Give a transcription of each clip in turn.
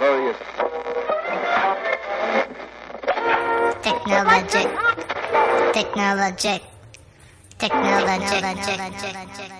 Glorious. Technologic. Technologic. Technologic. The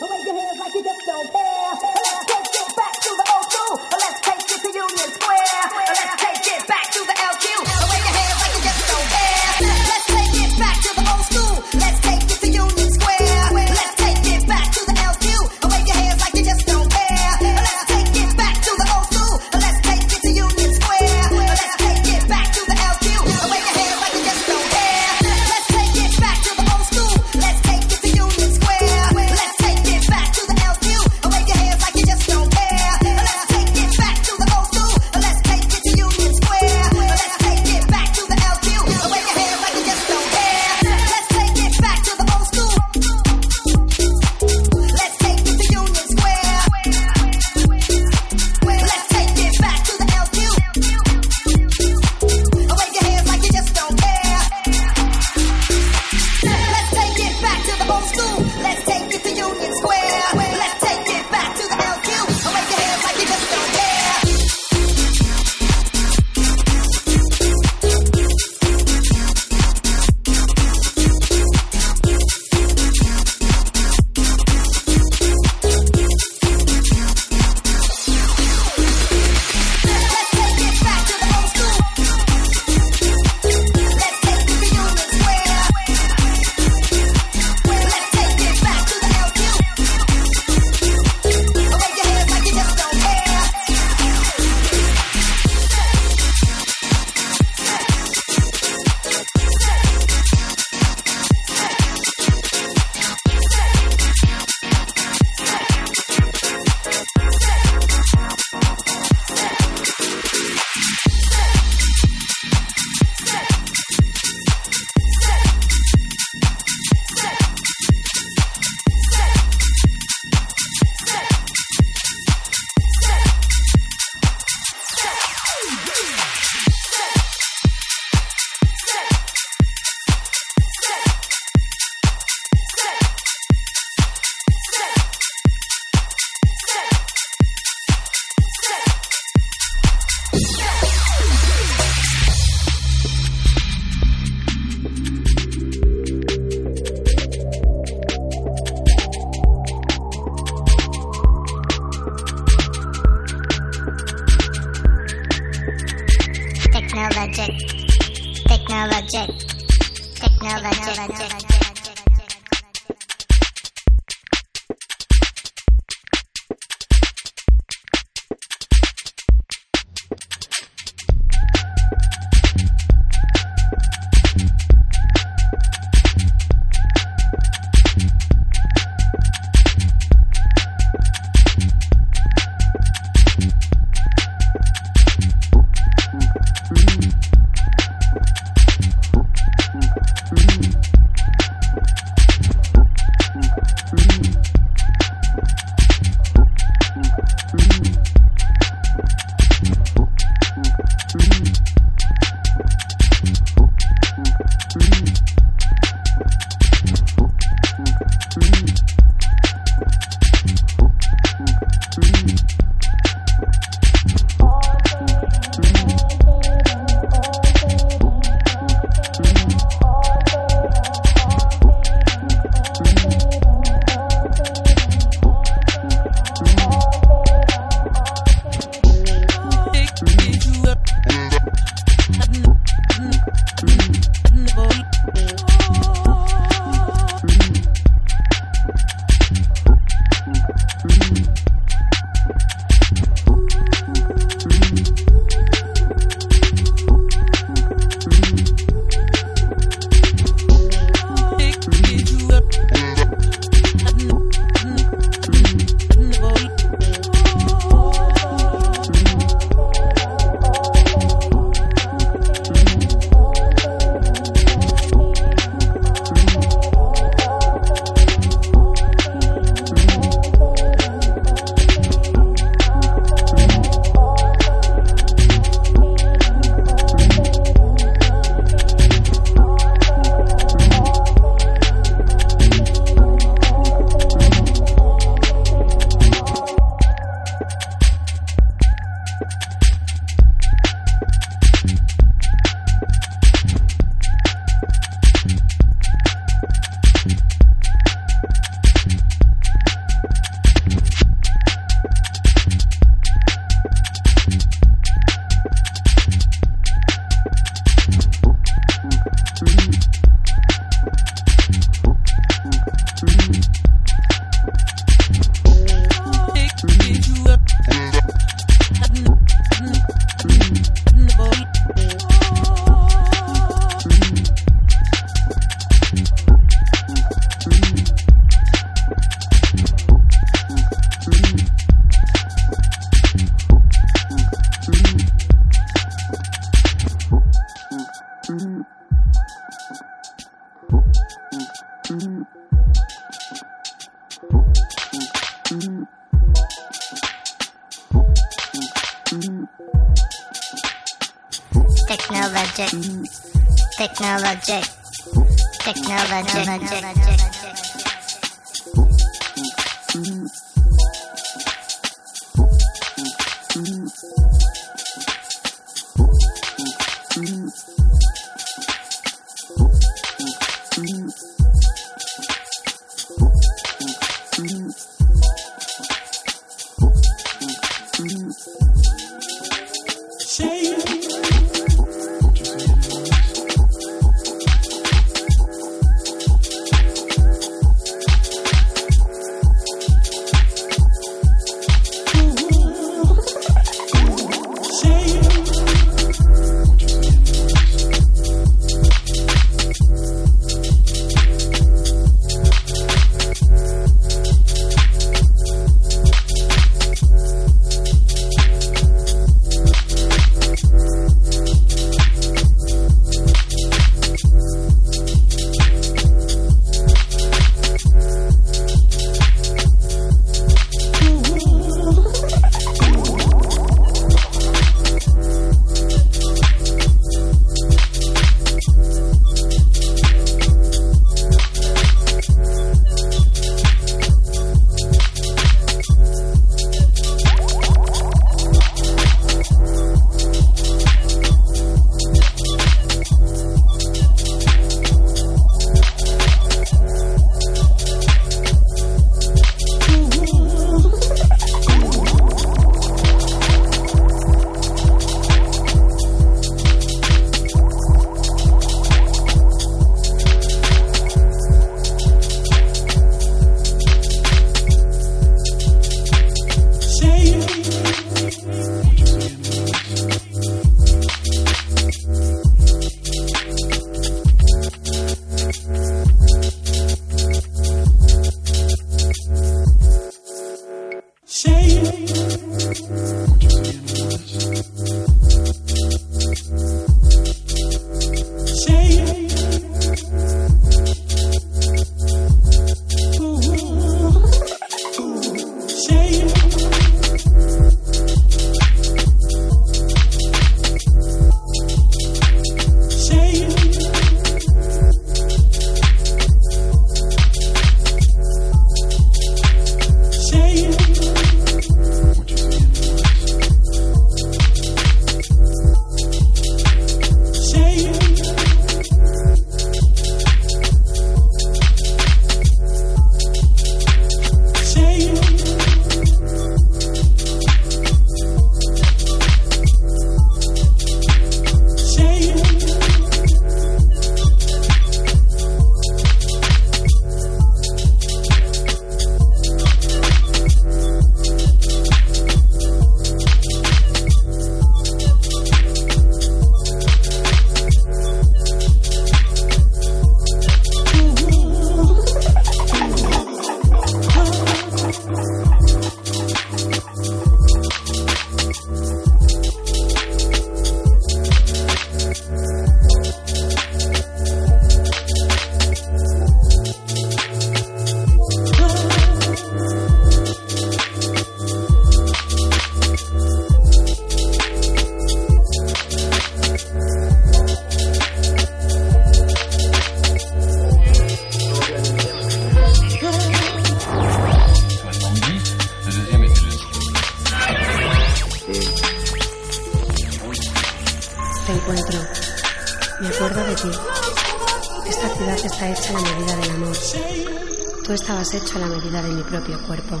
Cuerpo.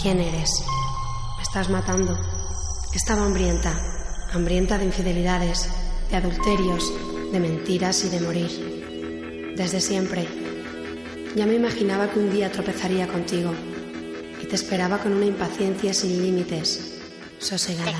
¿Quién eres? Me estás matando. Estaba hambrienta. Hambrienta de infidelidades, de adulterios, de mentiras y de morir. Desde siempre. Ya me imaginaba que un día tropezaría contigo y te esperaba con una impaciencia sin límites, sosegada.